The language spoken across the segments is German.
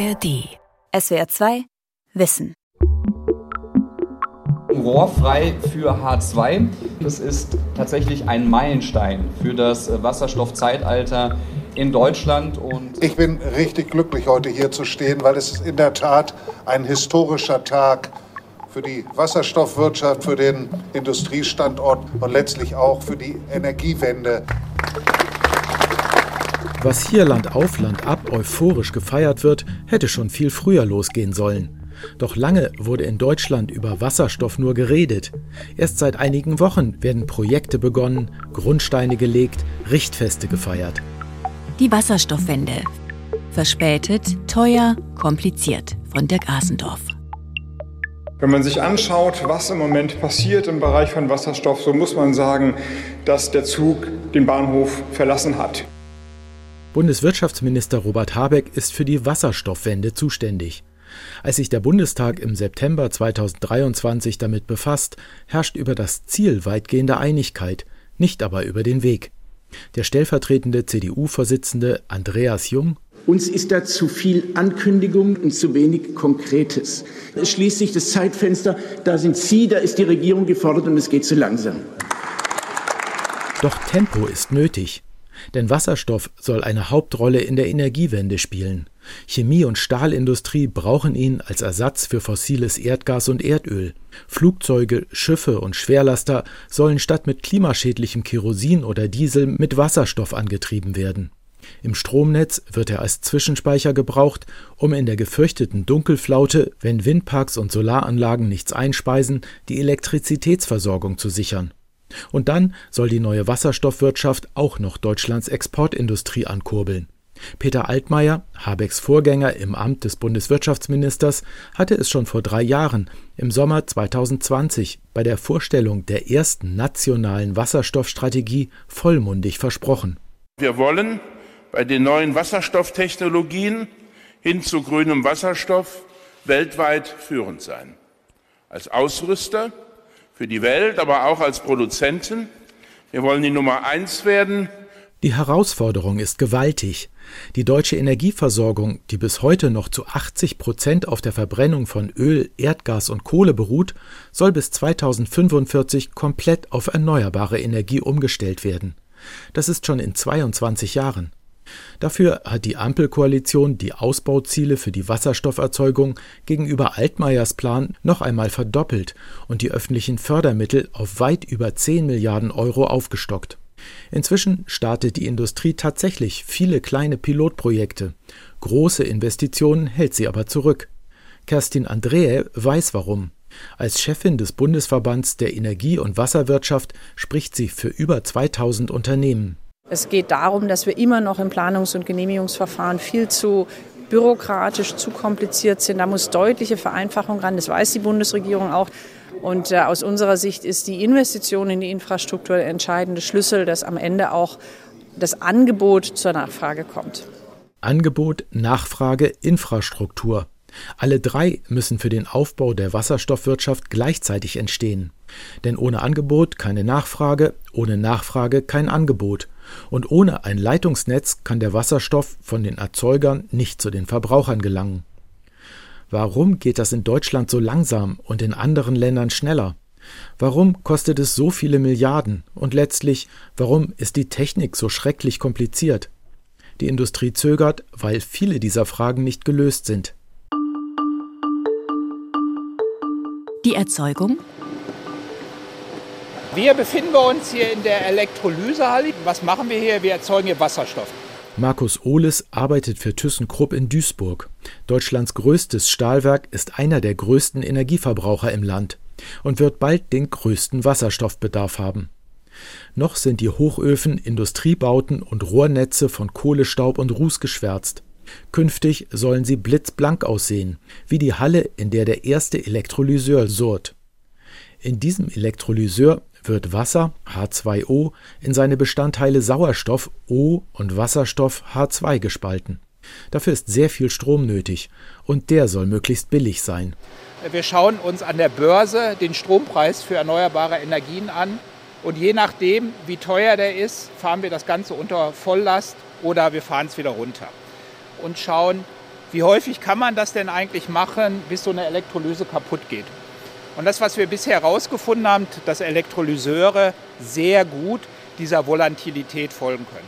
ARD. SWR 2 Wissen. Rohrfrei für H2. Das ist tatsächlich ein Meilenstein für das Wasserstoffzeitalter in Deutschland. Und ich bin richtig glücklich, heute hier zu stehen, weil es ist in der Tat ein historischer Tag für die Wasserstoffwirtschaft, für den Industriestandort und letztlich auch für die Energiewende. Was hier Land auf Land ab euphorisch gefeiert wird, hätte schon viel früher losgehen sollen. Doch lange wurde in Deutschland über Wasserstoff nur geredet. Erst seit einigen Wochen werden Projekte begonnen, Grundsteine gelegt, Richtfeste gefeiert. Die Wasserstoffwende. Verspätet, teuer, kompliziert von Dirk Asendorf. Wenn man sich anschaut, was im Moment passiert im Bereich von Wasserstoff, so muss man sagen, dass der Zug den Bahnhof verlassen hat. Bundeswirtschaftsminister Robert Habeck ist für die Wasserstoffwende zuständig. Als sich der Bundestag im September 2023 damit befasst, herrscht über das Ziel weitgehende Einigkeit, nicht aber über den Weg. Der stellvertretende CDU-Vorsitzende Andreas Jung uns ist da zu viel Ankündigung und zu wenig Konkretes. Es schließt sich das Zeitfenster, da sind Sie, da ist die Regierung gefordert und es geht zu langsam. Doch Tempo ist nötig. Denn Wasserstoff soll eine Hauptrolle in der Energiewende spielen. Chemie- und Stahlindustrie brauchen ihn als Ersatz für fossiles Erdgas und Erdöl. Flugzeuge, Schiffe und Schwerlaster sollen statt mit klimaschädlichem Kerosin oder Diesel mit Wasserstoff angetrieben werden. Im Stromnetz wird er als Zwischenspeicher gebraucht, um in der gefürchteten Dunkelflaute, wenn Windparks und Solaranlagen nichts einspeisen, die Elektrizitätsversorgung zu sichern. Und dann soll die neue Wasserstoffwirtschaft auch noch Deutschlands Exportindustrie ankurbeln. Peter Altmaier, Habecks Vorgänger im Amt des Bundeswirtschaftsministers, hatte es schon vor drei Jahren, im Sommer 2020, bei der Vorstellung der ersten nationalen Wasserstoffstrategie vollmundig versprochen. Wir wollen bei den neuen Wasserstofftechnologien hin zu grünem Wasserstoff weltweit führend sein. Als Ausrüster für die Welt, aber auch als Produzenten. Wir wollen die Nummer eins werden. Die Herausforderung ist gewaltig. Die deutsche Energieversorgung, die bis heute noch zu 80 Prozent auf der Verbrennung von Öl, Erdgas und Kohle beruht, soll bis 2045 komplett auf erneuerbare Energie umgestellt werden. Das ist schon in 22 Jahren. Dafür hat die Ampelkoalition die Ausbauziele für die Wasserstofferzeugung gegenüber Altmaiers Plan noch einmal verdoppelt und die öffentlichen Fördermittel auf weit über 10 Milliarden Euro aufgestockt. Inzwischen startet die Industrie tatsächlich viele kleine Pilotprojekte. Große Investitionen hält sie aber zurück. Kerstin Andreae weiß warum. Als Chefin des Bundesverbands der Energie- und Wasserwirtschaft spricht sie für über 2000 Unternehmen. Es geht darum, dass wir immer noch im Planungs- und Genehmigungsverfahren viel zu bürokratisch, zu kompliziert sind. Da muss deutliche Vereinfachung ran. Das weiß die Bundesregierung auch. Und äh, aus unserer Sicht ist die Investition in die Infrastruktur der entscheidende Schlüssel, dass am Ende auch das Angebot zur Nachfrage kommt. Angebot, Nachfrage, Infrastruktur. Alle drei müssen für den Aufbau der Wasserstoffwirtschaft gleichzeitig entstehen. Denn ohne Angebot keine Nachfrage, ohne Nachfrage kein Angebot. Und ohne ein Leitungsnetz kann der Wasserstoff von den Erzeugern nicht zu den Verbrauchern gelangen. Warum geht das in Deutschland so langsam und in anderen Ländern schneller? Warum kostet es so viele Milliarden? Und letztlich, warum ist die Technik so schrecklich kompliziert? Die Industrie zögert, weil viele dieser Fragen nicht gelöst sind. Die Erzeugung wir befinden uns hier in der Elektrolysehalle. Was machen wir hier? Wir erzeugen hier Wasserstoff. Markus Ohles arbeitet für ThyssenKrupp in Duisburg. Deutschlands größtes Stahlwerk ist einer der größten Energieverbraucher im Land und wird bald den größten Wasserstoffbedarf haben. Noch sind die Hochöfen, Industriebauten und Rohrnetze von Kohlestaub und Ruß geschwärzt. Künftig sollen sie blitzblank aussehen, wie die Halle, in der der erste Elektrolyseur surrt. In diesem Elektrolyseur wird Wasser H2O in seine Bestandteile Sauerstoff O und Wasserstoff H2 gespalten. Dafür ist sehr viel Strom nötig und der soll möglichst billig sein. Wir schauen uns an der Börse den Strompreis für erneuerbare Energien an und je nachdem, wie teuer der ist, fahren wir das Ganze unter Volllast oder wir fahren es wieder runter und schauen, wie häufig kann man das denn eigentlich machen, bis so eine Elektrolyse kaputt geht. Und das, was wir bisher herausgefunden haben, dass Elektrolyseure sehr gut dieser Volatilität folgen können.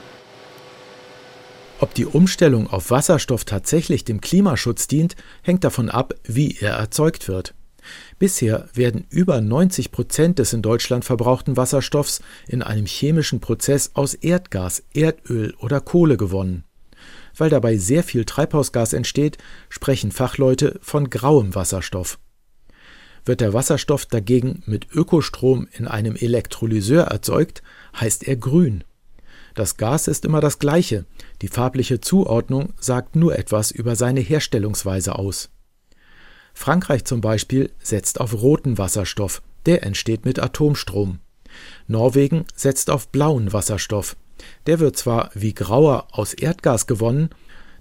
Ob die Umstellung auf Wasserstoff tatsächlich dem Klimaschutz dient, hängt davon ab, wie er erzeugt wird. Bisher werden über 90 Prozent des in Deutschland verbrauchten Wasserstoffs in einem chemischen Prozess aus Erdgas, Erdöl oder Kohle gewonnen. Weil dabei sehr viel Treibhausgas entsteht, sprechen Fachleute von grauem Wasserstoff. Wird der Wasserstoff dagegen mit Ökostrom in einem Elektrolyseur erzeugt, heißt er grün. Das Gas ist immer das gleiche, die farbliche Zuordnung sagt nur etwas über seine Herstellungsweise aus. Frankreich zum Beispiel setzt auf roten Wasserstoff, der entsteht mit Atomstrom. Norwegen setzt auf blauen Wasserstoff. Der wird zwar wie grauer aus Erdgas gewonnen,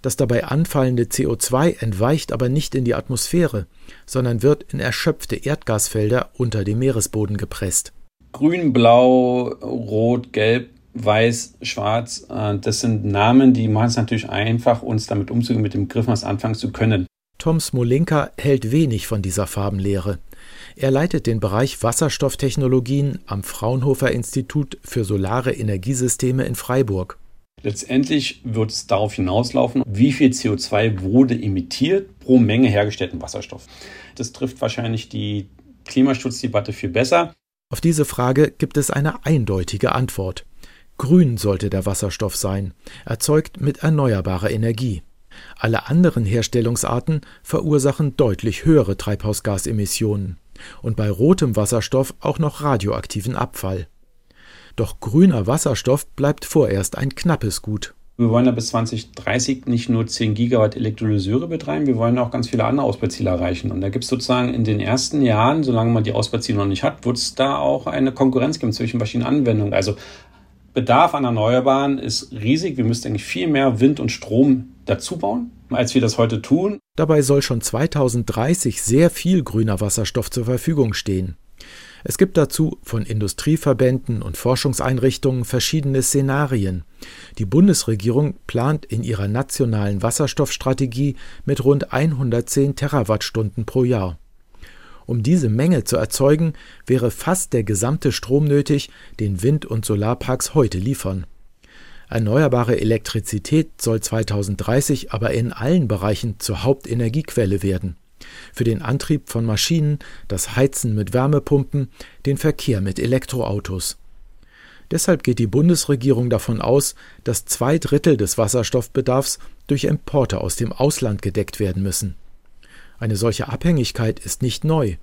das dabei anfallende CO2 entweicht aber nicht in die Atmosphäre, sondern wird in erschöpfte Erdgasfelder unter dem Meeresboden gepresst. Grün, Blau, Rot, Gelb, Weiß, Schwarz, äh, das sind Namen, die machen es natürlich einfach, uns damit umzugehen, mit dem Begriff was anfangen zu können. Tom Smolinka hält wenig von dieser Farbenlehre. Er leitet den Bereich Wasserstofftechnologien am Fraunhofer Institut für Solare Energiesysteme in Freiburg. Letztendlich wird es darauf hinauslaufen, wie viel CO2 wurde emittiert pro Menge hergestellten Wasserstoff. Das trifft wahrscheinlich die Klimaschutzdebatte viel besser. Auf diese Frage gibt es eine eindeutige Antwort. Grün sollte der Wasserstoff sein, erzeugt mit erneuerbarer Energie. Alle anderen Herstellungsarten verursachen deutlich höhere Treibhausgasemissionen und bei rotem Wasserstoff auch noch radioaktiven Abfall. Doch grüner Wasserstoff bleibt vorerst ein knappes Gut. Wir wollen ja bis 2030 nicht nur 10 Gigawatt Elektrolyseure betreiben, wir wollen auch ganz viele andere Ausbauziele erreichen. Und da gibt es sozusagen in den ersten Jahren, solange man die Ausbauziele noch nicht hat, wird es da auch eine Konkurrenz geben zwischen verschiedenen Anwendungen. Also Bedarf an Erneuerbaren ist riesig. Wir müssten eigentlich viel mehr Wind und Strom dazu bauen, als wir das heute tun. Dabei soll schon 2030 sehr viel grüner Wasserstoff zur Verfügung stehen. Es gibt dazu von Industrieverbänden und Forschungseinrichtungen verschiedene Szenarien. Die Bundesregierung plant in ihrer nationalen Wasserstoffstrategie mit rund 110 Terawattstunden pro Jahr. Um diese Menge zu erzeugen, wäre fast der gesamte Strom nötig, den Wind- und Solarparks heute liefern. Erneuerbare Elektrizität soll 2030 aber in allen Bereichen zur Hauptenergiequelle werden für den Antrieb von Maschinen, das Heizen mit Wärmepumpen, den Verkehr mit Elektroautos. Deshalb geht die Bundesregierung davon aus, dass zwei Drittel des Wasserstoffbedarfs durch Importe aus dem Ausland gedeckt werden müssen. Eine solche Abhängigkeit ist nicht neu.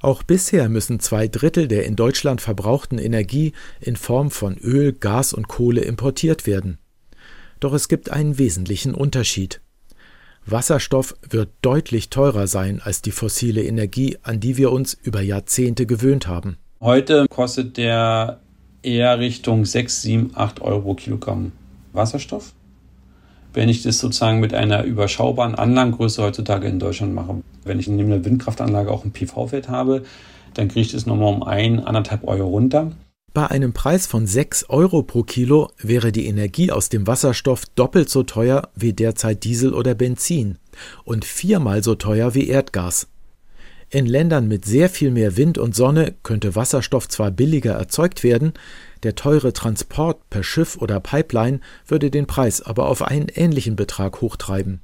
Auch bisher müssen zwei Drittel der in Deutschland verbrauchten Energie in Form von Öl, Gas und Kohle importiert werden. Doch es gibt einen wesentlichen Unterschied. Wasserstoff wird deutlich teurer sein als die fossile Energie, an die wir uns über Jahrzehnte gewöhnt haben. Heute kostet der eher Richtung 6, 7, 8 Euro Kilogramm Wasserstoff. Wenn ich das sozusagen mit einer überschaubaren Anlagengröße heutzutage in Deutschland mache, wenn ich neben der Windkraftanlage auch ein PV-Feld habe, dann kriege ich das nochmal um ein, anderthalb Euro runter. Bei einem Preis von 6 Euro pro Kilo wäre die Energie aus dem Wasserstoff doppelt so teuer wie derzeit Diesel oder Benzin und viermal so teuer wie Erdgas. In Ländern mit sehr viel mehr Wind und Sonne könnte Wasserstoff zwar billiger erzeugt werden, der teure Transport per Schiff oder Pipeline würde den Preis aber auf einen ähnlichen Betrag hochtreiben.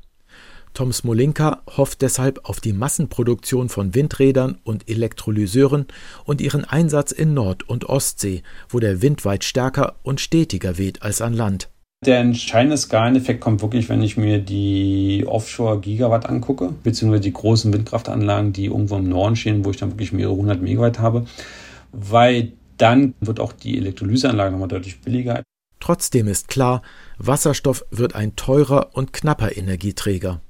Tom Smolinka hofft deshalb auf die Massenproduktion von Windrädern und Elektrolyseuren und ihren Einsatz in Nord- und Ostsee, wo der Wind weit stärker und stetiger weht als an Land. Der entscheidende Skaleneffekt kommt wirklich, wenn ich mir die Offshore-Gigawatt angucke, beziehungsweise die großen Windkraftanlagen, die irgendwo im Norden stehen, wo ich dann wirklich mehrere hundert Megawatt habe, weil dann wird auch die Elektrolyseanlage nochmal deutlich billiger. Trotzdem ist klar, Wasserstoff wird ein teurer und knapper Energieträger.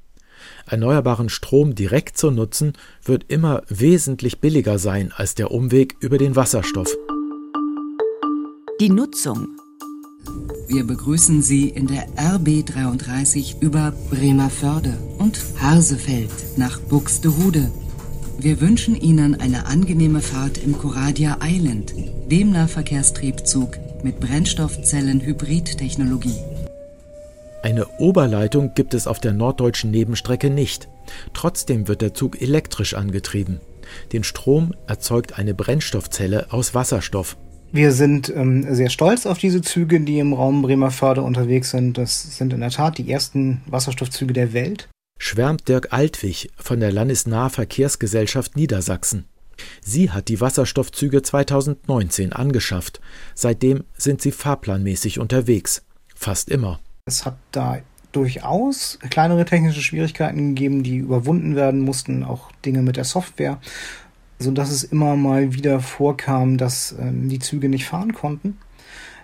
Erneuerbaren Strom direkt zu nutzen, wird immer wesentlich billiger sein als der Umweg über den Wasserstoff. Die Nutzung. Wir begrüßen Sie in der RB 33 über Bremerförde und Harsefeld nach Buxtehude. Wir wünschen Ihnen eine angenehme Fahrt im Coradia Island, dem Nahverkehrstriebzug mit Brennstoffzellen-Hybrid-Technologie. Eine Oberleitung gibt es auf der norddeutschen Nebenstrecke nicht. Trotzdem wird der Zug elektrisch angetrieben. Den Strom erzeugt eine Brennstoffzelle aus Wasserstoff. Wir sind ähm, sehr stolz auf diese Züge, die im Raum Bremerförde unterwegs sind. Das sind in der Tat die ersten Wasserstoffzüge der Welt. Schwärmt Dirk Altwig von der Landesnahe Verkehrsgesellschaft Niedersachsen. Sie hat die Wasserstoffzüge 2019 angeschafft. Seitdem sind sie fahrplanmäßig unterwegs. Fast immer. Es hat da durchaus kleinere technische Schwierigkeiten gegeben, die überwunden werden mussten, auch Dinge mit der Software, sodass es immer mal wieder vorkam, dass ähm, die Züge nicht fahren konnten.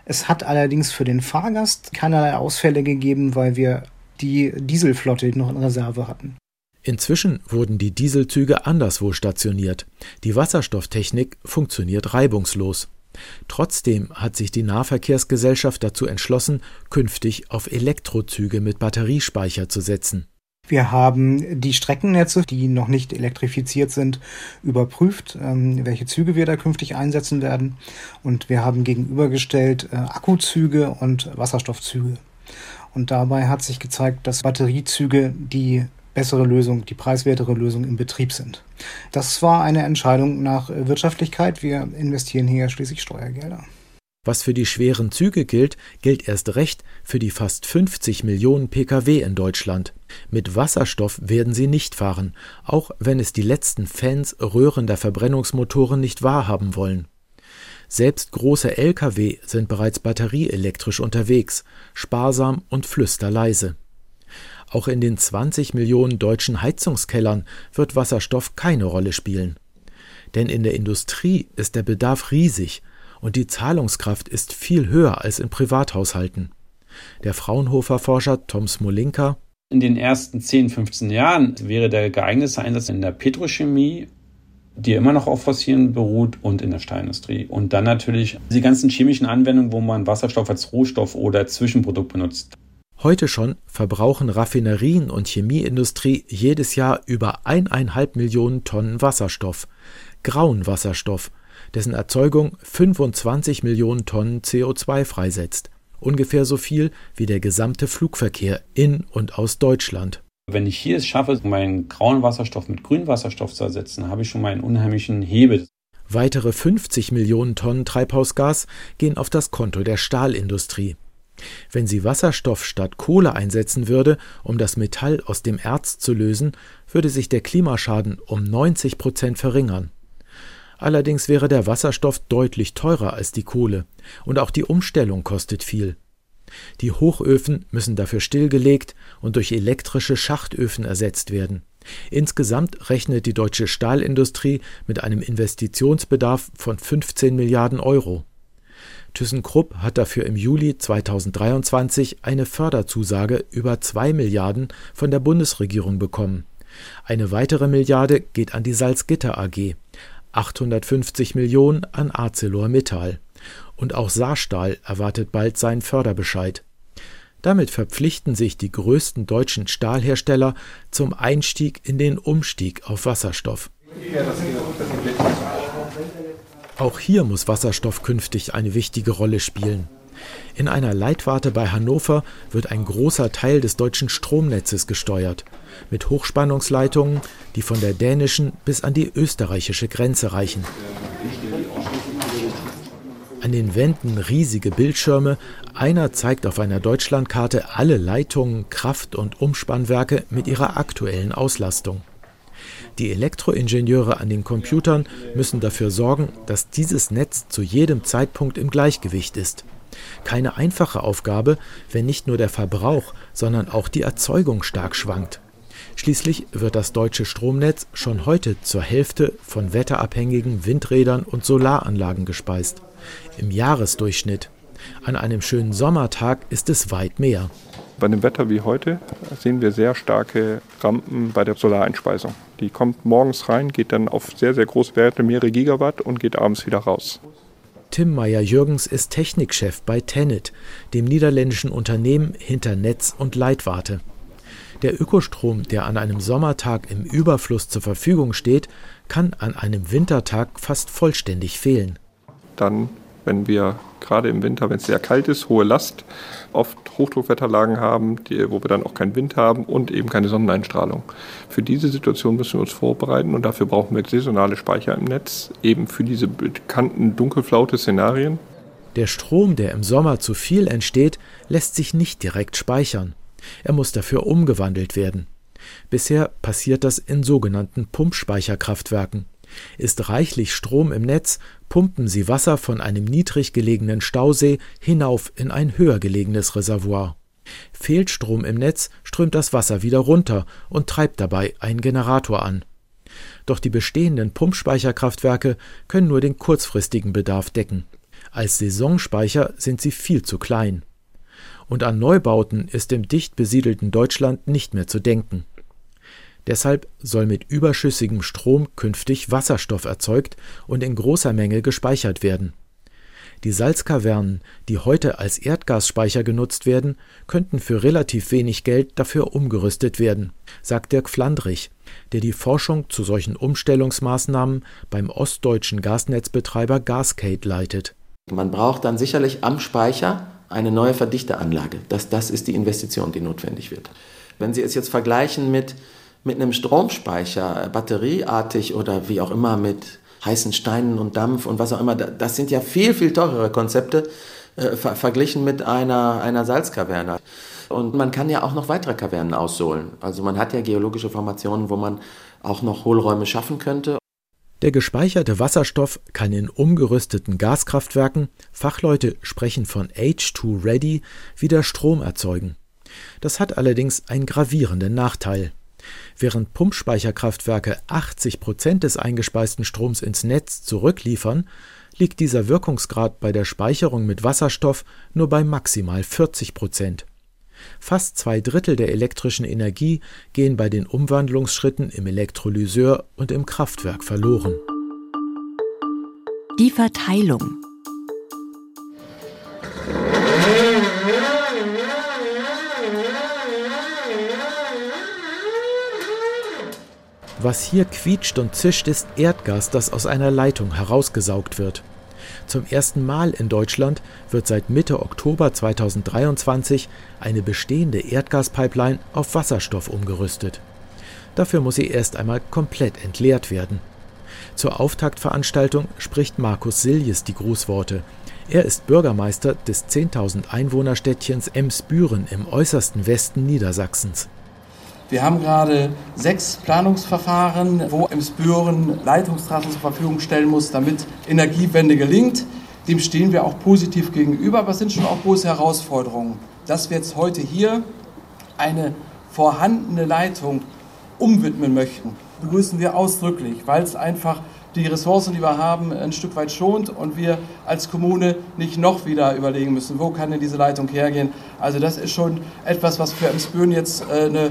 Es hat allerdings für den Fahrgast keinerlei Ausfälle gegeben, weil wir die Dieselflotte noch in Reserve hatten. Inzwischen wurden die Dieselzüge anderswo stationiert. Die Wasserstofftechnik funktioniert reibungslos. Trotzdem hat sich die Nahverkehrsgesellschaft dazu entschlossen, künftig auf Elektrozüge mit Batteriespeicher zu setzen. Wir haben die Streckennetze, die noch nicht elektrifiziert sind, überprüft, ähm, welche Züge wir da künftig einsetzen werden. Und wir haben gegenübergestellt äh, Akkuzüge und Wasserstoffzüge. Und dabei hat sich gezeigt, dass Batteriezüge die bessere Lösung, die preiswertere Lösung im Betrieb sind. Das war eine Entscheidung nach Wirtschaftlichkeit. Wir investieren hier schließlich Steuergelder. Was für die schweren Züge gilt, gilt erst recht für die fast 50 Millionen Pkw in Deutschland. Mit Wasserstoff werden sie nicht fahren, auch wenn es die letzten Fans röhrender Verbrennungsmotoren nicht wahrhaben wollen. Selbst große Lkw sind bereits batterieelektrisch unterwegs, sparsam und flüsterleise. Auch in den 20 Millionen deutschen Heizungskellern wird Wasserstoff keine Rolle spielen. Denn in der Industrie ist der Bedarf riesig und die Zahlungskraft ist viel höher als in Privathaushalten. Der Fraunhofer-Forscher Tom Smolinka in den ersten 10, 15 Jahren wäre der geeignete Einsatz in der Petrochemie, die immer noch auf Fossilen beruht, und in der Stahlindustrie. Und dann natürlich die ganzen chemischen Anwendungen, wo man Wasserstoff als Rohstoff oder Zwischenprodukt benutzt. Heute schon verbrauchen Raffinerien und Chemieindustrie jedes Jahr über eineinhalb Millionen Tonnen Wasserstoff, grauen Wasserstoff, dessen Erzeugung 25 Millionen Tonnen CO2 freisetzt, ungefähr so viel wie der gesamte Flugverkehr in und aus Deutschland. Wenn ich hier es schaffe, meinen grauen Wasserstoff mit grünem Wasserstoff zu ersetzen, habe ich schon mal einen unheimlichen Hebel. Weitere 50 Millionen Tonnen Treibhausgas gehen auf das Konto der Stahlindustrie. Wenn sie Wasserstoff statt Kohle einsetzen würde, um das Metall aus dem Erz zu lösen, würde sich der Klimaschaden um 90 Prozent verringern. Allerdings wäre der Wasserstoff deutlich teurer als die Kohle, und auch die Umstellung kostet viel. Die Hochöfen müssen dafür stillgelegt und durch elektrische Schachtöfen ersetzt werden. Insgesamt rechnet die deutsche Stahlindustrie mit einem Investitionsbedarf von 15 Milliarden Euro. ThyssenKrupp hat dafür im Juli 2023 eine Förderzusage über 2 Milliarden von der Bundesregierung bekommen. Eine weitere Milliarde geht an die Salzgitter AG, 850 Millionen an ArcelorMittal. Und auch Saarstahl erwartet bald seinen Förderbescheid. Damit verpflichten sich die größten deutschen Stahlhersteller zum Einstieg in den Umstieg auf Wasserstoff. Auch hier muss Wasserstoff künftig eine wichtige Rolle spielen. In einer Leitwarte bei Hannover wird ein großer Teil des deutschen Stromnetzes gesteuert, mit Hochspannungsleitungen, die von der dänischen bis an die österreichische Grenze reichen. An den Wänden riesige Bildschirme, einer zeigt auf einer Deutschlandkarte alle Leitungen, Kraft- und Umspannwerke mit ihrer aktuellen Auslastung. Die Elektroingenieure an den Computern müssen dafür sorgen, dass dieses Netz zu jedem Zeitpunkt im Gleichgewicht ist. Keine einfache Aufgabe, wenn nicht nur der Verbrauch, sondern auch die Erzeugung stark schwankt. Schließlich wird das deutsche Stromnetz schon heute zur Hälfte von wetterabhängigen Windrädern und Solaranlagen gespeist. Im Jahresdurchschnitt. An einem schönen Sommertag ist es weit mehr. Bei dem Wetter wie heute sehen wir sehr starke Rampen bei der Solareinspeisung. Die kommt morgens rein, geht dann auf sehr, sehr große Werte, mehrere Gigawatt und geht abends wieder raus. Tim Meyer-Jürgens ist Technikchef bei Tenet, dem niederländischen Unternehmen hinter Netz und Leitwarte. Der Ökostrom, der an einem Sommertag im Überfluss zur Verfügung steht, kann an einem Wintertag fast vollständig fehlen. Dann, wenn wir gerade im Winter, wenn es sehr kalt ist, hohe Last, oft Hochdruckwetterlagen haben, die, wo wir dann auch keinen Wind haben und eben keine Sonneneinstrahlung. Für diese Situation müssen wir uns vorbereiten und dafür brauchen wir saisonale Speicher im Netz, eben für diese bekannten Dunkelflaute-Szenarien. Der Strom, der im Sommer zu viel entsteht, lässt sich nicht direkt speichern. Er muss dafür umgewandelt werden. Bisher passiert das in sogenannten Pumpspeicherkraftwerken. Ist reichlich Strom im Netz, pumpen sie Wasser von einem niedrig gelegenen Stausee hinauf in ein höher gelegenes Reservoir. Fehlt Strom im Netz, strömt das Wasser wieder runter und treibt dabei einen Generator an. Doch die bestehenden Pumpspeicherkraftwerke können nur den kurzfristigen Bedarf decken. Als Saisonspeicher sind sie viel zu klein. Und an Neubauten ist im dicht besiedelten Deutschland nicht mehr zu denken. Deshalb soll mit überschüssigem Strom künftig Wasserstoff erzeugt und in großer Menge gespeichert werden. Die Salzkavernen, die heute als Erdgasspeicher genutzt werden, könnten für relativ wenig Geld dafür umgerüstet werden, sagt Dirk Flandrich, der die Forschung zu solchen Umstellungsmaßnahmen beim ostdeutschen Gasnetzbetreiber Gascade leitet. Man braucht dann sicherlich am Speicher eine neue Verdichteanlage. Das, das ist die Investition, die notwendig wird. Wenn Sie es jetzt vergleichen mit mit einem Stromspeicher, batterieartig oder wie auch immer mit heißen Steinen und Dampf und was auch immer, das sind ja viel, viel teurere Konzepte äh, ver verglichen mit einer, einer Salzkaverne. Und man kann ja auch noch weitere Kavernen aussohlen. Also man hat ja geologische Formationen, wo man auch noch Hohlräume schaffen könnte. Der gespeicherte Wasserstoff kann in umgerüsteten Gaskraftwerken, Fachleute sprechen von H2-Ready, wieder Strom erzeugen. Das hat allerdings einen gravierenden Nachteil. Während Pumpspeicherkraftwerke 80 Prozent des eingespeisten Stroms ins Netz zurückliefern, liegt dieser Wirkungsgrad bei der Speicherung mit Wasserstoff nur bei maximal 40 Prozent. Fast zwei Drittel der elektrischen Energie gehen bei den Umwandlungsschritten im Elektrolyseur und im Kraftwerk verloren. Die Verteilung Was hier quietscht und zischt, ist Erdgas, das aus einer Leitung herausgesaugt wird. Zum ersten Mal in Deutschland wird seit Mitte Oktober 2023 eine bestehende Erdgaspipeline auf Wasserstoff umgerüstet. Dafür muss sie erst einmal komplett entleert werden. Zur Auftaktveranstaltung spricht Markus Siljes die Grußworte. Er ist Bürgermeister des 10.000 Einwohnerstädtchens Emsbüren im äußersten Westen Niedersachsens. Wir haben gerade sechs Planungsverfahren, wo Emsbüren Leitungstrassen zur Verfügung stellen muss, damit Energiewende gelingt. Dem stehen wir auch positiv gegenüber, aber es sind schon auch große Herausforderungen. Dass wir jetzt heute hier eine vorhandene Leitung umwidmen möchten, begrüßen wir ausdrücklich, weil es einfach die Ressourcen, die wir haben, ein Stück weit schont und wir als Kommune nicht noch wieder überlegen müssen, wo kann denn diese Leitung hergehen. Also das ist schon etwas, was für Emsbüren jetzt äh, eine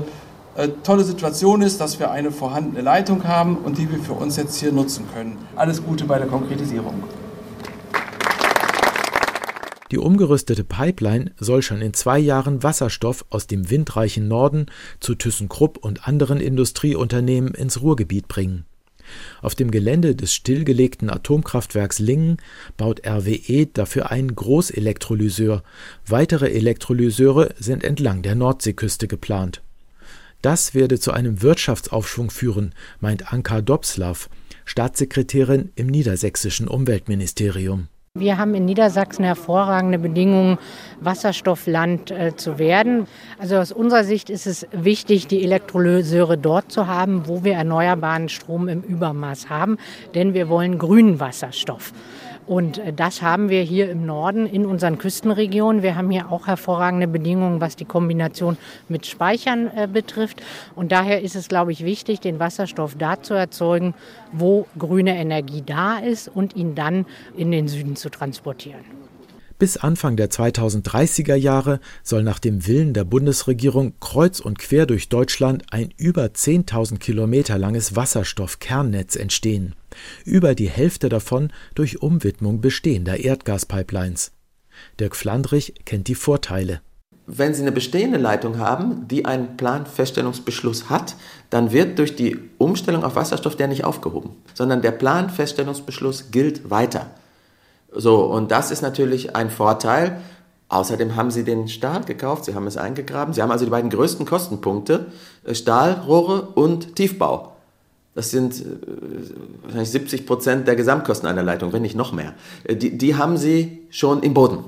tolle Situation ist, dass wir eine vorhandene Leitung haben und die wir für uns jetzt hier nutzen können. Alles Gute bei der Konkretisierung. Die umgerüstete Pipeline soll schon in zwei Jahren Wasserstoff aus dem windreichen Norden zu ThyssenKrupp und anderen Industrieunternehmen ins Ruhrgebiet bringen. Auf dem Gelände des stillgelegten Atomkraftwerks Lingen baut RWE dafür einen Großelektrolyseur. Weitere Elektrolyseure sind entlang der Nordseeküste geplant. Das werde zu einem Wirtschaftsaufschwung führen, meint Anka Dobslav, Staatssekretärin im niedersächsischen Umweltministerium. Wir haben in Niedersachsen hervorragende Bedingungen, Wasserstoffland äh, zu werden. Also aus unserer Sicht ist es wichtig, die Elektrolyseure dort zu haben, wo wir erneuerbaren Strom im Übermaß haben, denn wir wollen grünen Wasserstoff. Und äh, das haben wir hier im Norden in unseren Küstenregionen. Wir haben hier auch hervorragende Bedingungen, was die Kombination mit Speichern äh, betrifft. Und daher ist es, glaube ich, wichtig, den Wasserstoff da zu erzeugen, wo grüne Energie da ist und ihn dann in den Süden zu transportieren. Bis Anfang der 2030er Jahre soll nach dem Willen der Bundesregierung kreuz und quer durch Deutschland ein über 10.000 Kilometer langes Wasserstoffkernnetz entstehen über die Hälfte davon durch Umwidmung bestehender Erdgaspipelines. Dirk Flandrich kennt die Vorteile. Wenn Sie eine bestehende Leitung haben, die einen Planfeststellungsbeschluss hat, dann wird durch die Umstellung auf Wasserstoff der nicht aufgehoben, sondern der Planfeststellungsbeschluss gilt weiter. So, und das ist natürlich ein Vorteil. Außerdem haben sie den Stahl gekauft, sie haben es eingegraben. Sie haben also die beiden größten Kostenpunkte, äh, Stahlrohre und Tiefbau. Das sind äh, wahrscheinlich 70 Prozent der Gesamtkosten einer Leitung, wenn nicht noch mehr. Äh, die, die haben sie schon im Boden.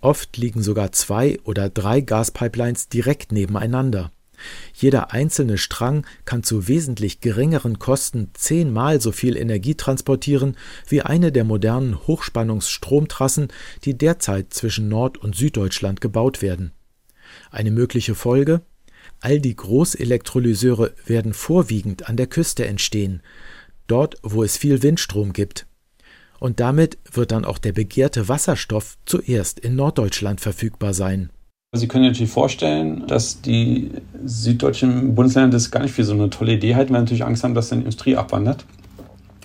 Oft liegen sogar zwei oder drei Gaspipelines direkt nebeneinander. Jeder einzelne Strang kann zu wesentlich geringeren Kosten zehnmal so viel Energie transportieren wie eine der modernen Hochspannungsstromtrassen, die derzeit zwischen Nord- und Süddeutschland gebaut werden. Eine mögliche Folge? All die Großelektrolyseure werden vorwiegend an der Küste entstehen, dort wo es viel Windstrom gibt. Und damit wird dann auch der begehrte Wasserstoff zuerst in Norddeutschland verfügbar sein. Sie können sich natürlich vorstellen, dass die süddeutschen Bundesländer das gar nicht für so eine tolle Idee halten, weil natürlich Angst haben, dass dann die Industrie abwandert.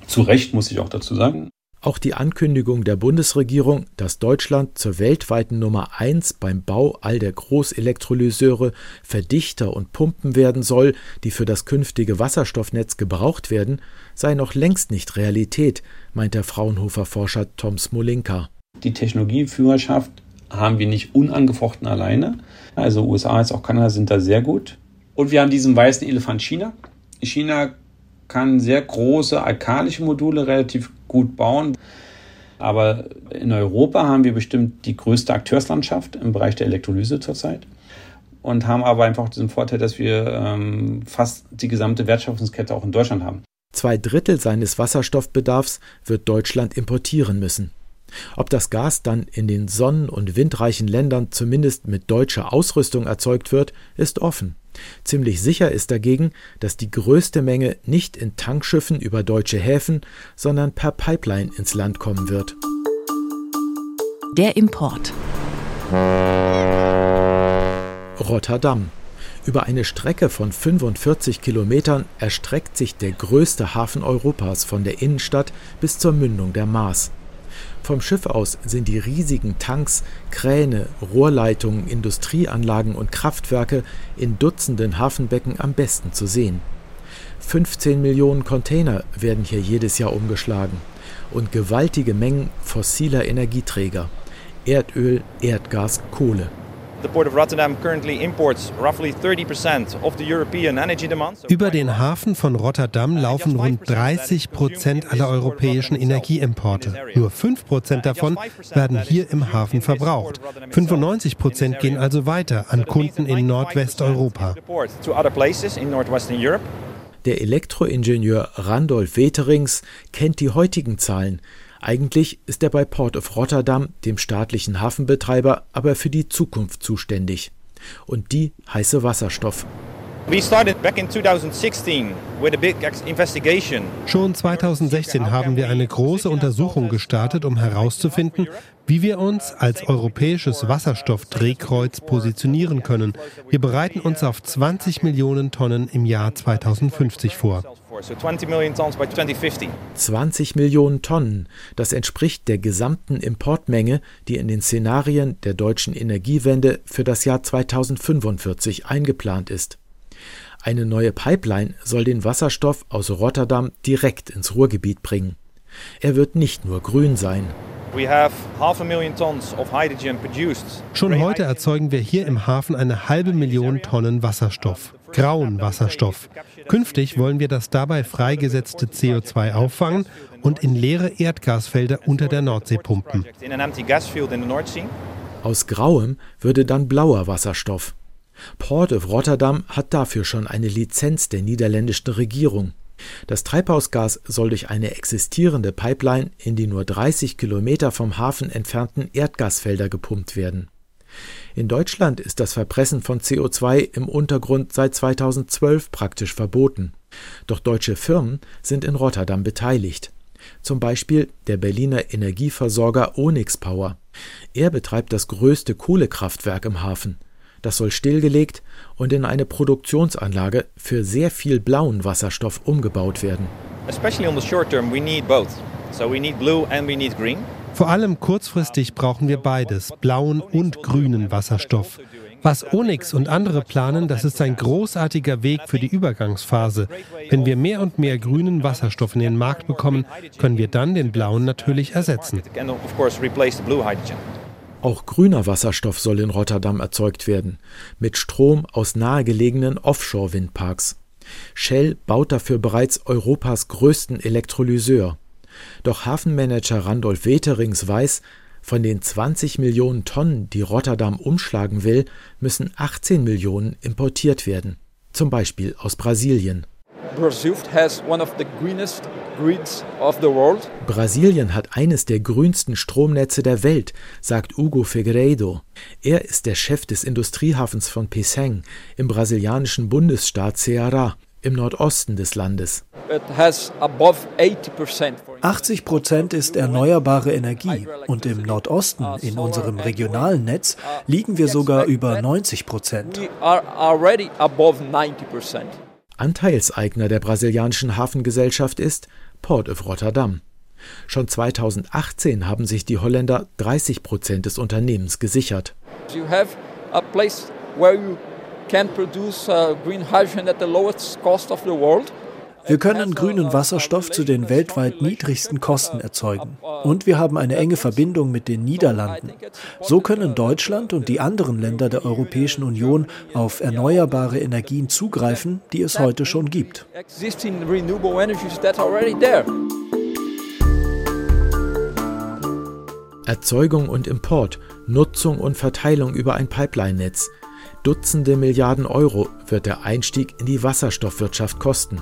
Zu Recht, muss ich auch dazu sagen. Auch die Ankündigung der Bundesregierung, dass Deutschland zur weltweiten Nummer eins beim Bau all der Großelektrolyseure, Verdichter und Pumpen werden soll, die für das künftige Wasserstoffnetz gebraucht werden, sei noch längst nicht Realität, meint der Fraunhofer-Forscher Tom Smolinka. Die Technologieführerschaft haben wir nicht unangefochten alleine. Also USA als auch Kanada sind da sehr gut. Und wir haben diesen weißen Elefant China. China kann sehr große alkalische Module relativ gut bauen. Aber in Europa haben wir bestimmt die größte Akteurslandschaft im Bereich der Elektrolyse zurzeit und haben aber einfach diesen Vorteil, dass wir ähm, fast die gesamte Wertschöpfungskette auch in Deutschland haben. Zwei Drittel seines Wasserstoffbedarfs wird Deutschland importieren müssen. Ob das Gas dann in den sonnen- und windreichen Ländern zumindest mit deutscher Ausrüstung erzeugt wird, ist offen. Ziemlich sicher ist dagegen, dass die größte Menge nicht in Tankschiffen über deutsche Häfen, sondern per Pipeline ins Land kommen wird. Der Import. Rotterdam. Über eine Strecke von 45 Kilometern erstreckt sich der größte Hafen Europas von der Innenstadt bis zur Mündung der Maas. Vom Schiff aus sind die riesigen Tanks, Kräne, Rohrleitungen, Industrieanlagen und Kraftwerke in Dutzenden Hafenbecken am besten zu sehen. 15 Millionen Container werden hier jedes Jahr umgeschlagen und gewaltige Mengen fossiler Energieträger Erdöl, Erdgas, Kohle. Über den Hafen von Rotterdam laufen rund 30 Prozent aller europäischen Energieimporte. Nur 5 Prozent davon werden hier im Hafen verbraucht. 95 Prozent gehen also weiter an Kunden in Nordwesteuropa. Der Elektroingenieur Randolph Weterings kennt die heutigen Zahlen. Eigentlich ist er bei Port of Rotterdam, dem staatlichen Hafenbetreiber, aber für die Zukunft zuständig. Und die heiße Wasserstoff. Schon 2016 haben wir eine große Untersuchung gestartet, um herauszufinden, wie wir uns als europäisches Wasserstoffdrehkreuz positionieren können. Wir bereiten uns auf 20 Millionen Tonnen im Jahr 2050 vor. 20 Millionen Tonnen, das entspricht der gesamten Importmenge, die in den Szenarien der deutschen Energiewende für das Jahr 2045 eingeplant ist. Eine neue Pipeline soll den Wasserstoff aus Rotterdam direkt ins Ruhrgebiet bringen. Er wird nicht nur grün sein. Schon heute erzeugen wir hier im Hafen eine halbe Million Tonnen Wasserstoff, grauen Wasserstoff. Künftig wollen wir das dabei freigesetzte CO2 auffangen und in leere Erdgasfelder unter der Nordsee pumpen. Aus grauem würde dann blauer Wasserstoff. Port of Rotterdam hat dafür schon eine Lizenz der niederländischen Regierung. Das Treibhausgas soll durch eine existierende Pipeline in die nur 30 Kilometer vom Hafen entfernten Erdgasfelder gepumpt werden. In Deutschland ist das Verpressen von CO2 im Untergrund seit 2012 praktisch verboten. Doch deutsche Firmen sind in Rotterdam beteiligt. Zum Beispiel der Berliner Energieversorger Onyx Power. Er betreibt das größte Kohlekraftwerk im Hafen. Das soll stillgelegt und in eine Produktionsanlage für sehr viel blauen Wasserstoff umgebaut werden. Vor allem kurzfristig brauchen wir beides, blauen und grünen Wasserstoff. Was Onyx und andere planen, das ist ein großartiger Weg für die Übergangsphase. Wenn wir mehr und mehr grünen Wasserstoff in den Markt bekommen, können wir dann den blauen natürlich ersetzen. Auch grüner Wasserstoff soll in Rotterdam erzeugt werden, mit Strom aus nahegelegenen Offshore-Windparks. Shell baut dafür bereits Europas größten Elektrolyseur. Doch Hafenmanager Randolph Weterings weiß, von den 20 Millionen Tonnen, die Rotterdam umschlagen will, müssen 18 Millionen importiert werden, zum Beispiel aus Brasilien. Brasilien hat eines der grünsten Stromnetze der Welt, sagt Hugo Figueiredo. Er ist der Chef des Industriehafens von Pecém im brasilianischen Bundesstaat Ceará im Nordosten des Landes. 80 Prozent ist erneuerbare Energie und im Nordosten, in unserem regionalen Netz, liegen wir sogar über 90 Prozent. Anteilseigner der brasilianischen Hafengesellschaft ist Port of Rotterdam. Schon 2018 haben sich die Holländer 30 Prozent des Unternehmens gesichert. You have a place where you Uh, wir können grünen Wasserstoff zu den weltweit niedrigsten Kosten erzeugen. Und wir haben eine enge Verbindung mit den Niederlanden. So können Deutschland und die anderen Länder der Europäischen Union auf erneuerbare Energien zugreifen, die es heute schon gibt. Erzeugung und Import, Nutzung und Verteilung über ein Pipeline-Netz. Dutzende Milliarden Euro wird der Einstieg in die Wasserstoffwirtschaft kosten.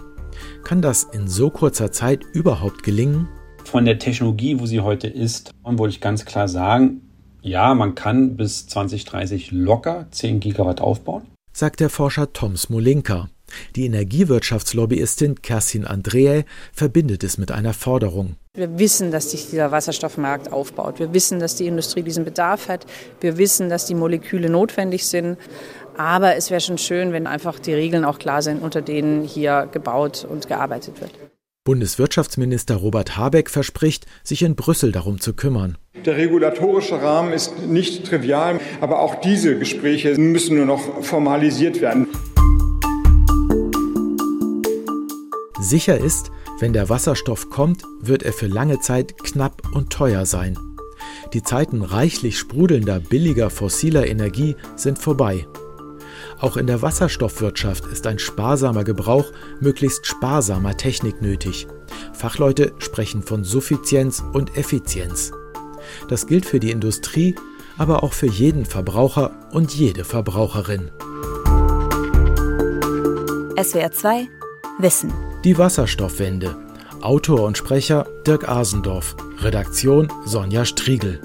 Kann das in so kurzer Zeit überhaupt gelingen? Von der Technologie, wo sie heute ist, wollte ich ganz klar sagen, ja, man kann bis 2030 locker 10 Gigawatt aufbauen. Sagt der Forscher Tom Smolinka. Die Energiewirtschaftslobbyistin Kerstin Andreae verbindet es mit einer Forderung. Wir wissen, dass sich dieser Wasserstoffmarkt aufbaut. Wir wissen, dass die Industrie diesen Bedarf hat. Wir wissen, dass die Moleküle notwendig sind. Aber es wäre schon schön, wenn einfach die Regeln auch klar sind, unter denen hier gebaut und gearbeitet wird. Bundeswirtschaftsminister Robert Habeck verspricht, sich in Brüssel darum zu kümmern. Der regulatorische Rahmen ist nicht trivial, aber auch diese Gespräche müssen nur noch formalisiert werden. Sicher ist, wenn der Wasserstoff kommt, wird er für lange Zeit knapp und teuer sein. Die Zeiten reichlich sprudelnder, billiger fossiler Energie sind vorbei. Auch in der Wasserstoffwirtschaft ist ein sparsamer Gebrauch möglichst sparsamer Technik nötig. Fachleute sprechen von Suffizienz und Effizienz. Das gilt für die Industrie, aber auch für jeden Verbraucher und jede Verbraucherin. SWR 2 Wissen die Wasserstoffwende. Autor und Sprecher Dirk Asendorf. Redaktion Sonja Striegel.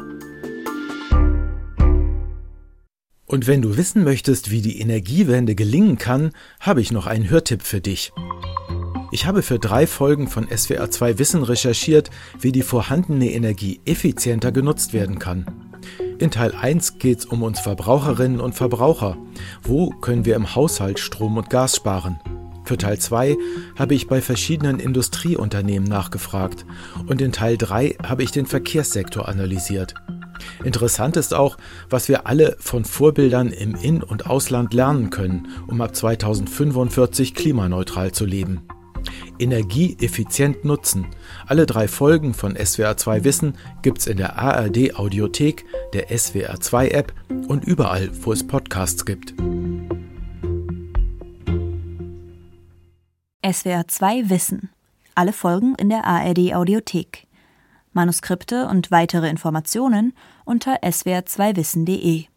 Und wenn du wissen möchtest, wie die Energiewende gelingen kann, habe ich noch einen Hörtipp für dich. Ich habe für drei Folgen von SWR 2 Wissen recherchiert, wie die vorhandene Energie effizienter genutzt werden kann. In Teil 1 geht es um uns Verbraucherinnen und Verbraucher. Wo können wir im Haushalt Strom und Gas sparen? Für Teil 2 habe ich bei verschiedenen Industrieunternehmen nachgefragt und in Teil 3 habe ich den Verkehrssektor analysiert. Interessant ist auch, was wir alle von Vorbildern im In- und Ausland lernen können, um ab 2045 klimaneutral zu leben. Energie effizient nutzen. Alle drei Folgen von SWR2 Wissen gibt's in der ARD Audiothek, der SWR2 App und überall, wo es Podcasts gibt. SWR 2 Wissen. Alle Folgen in der ARD Audiothek. Manuskripte und weitere Informationen unter swr2wissen.de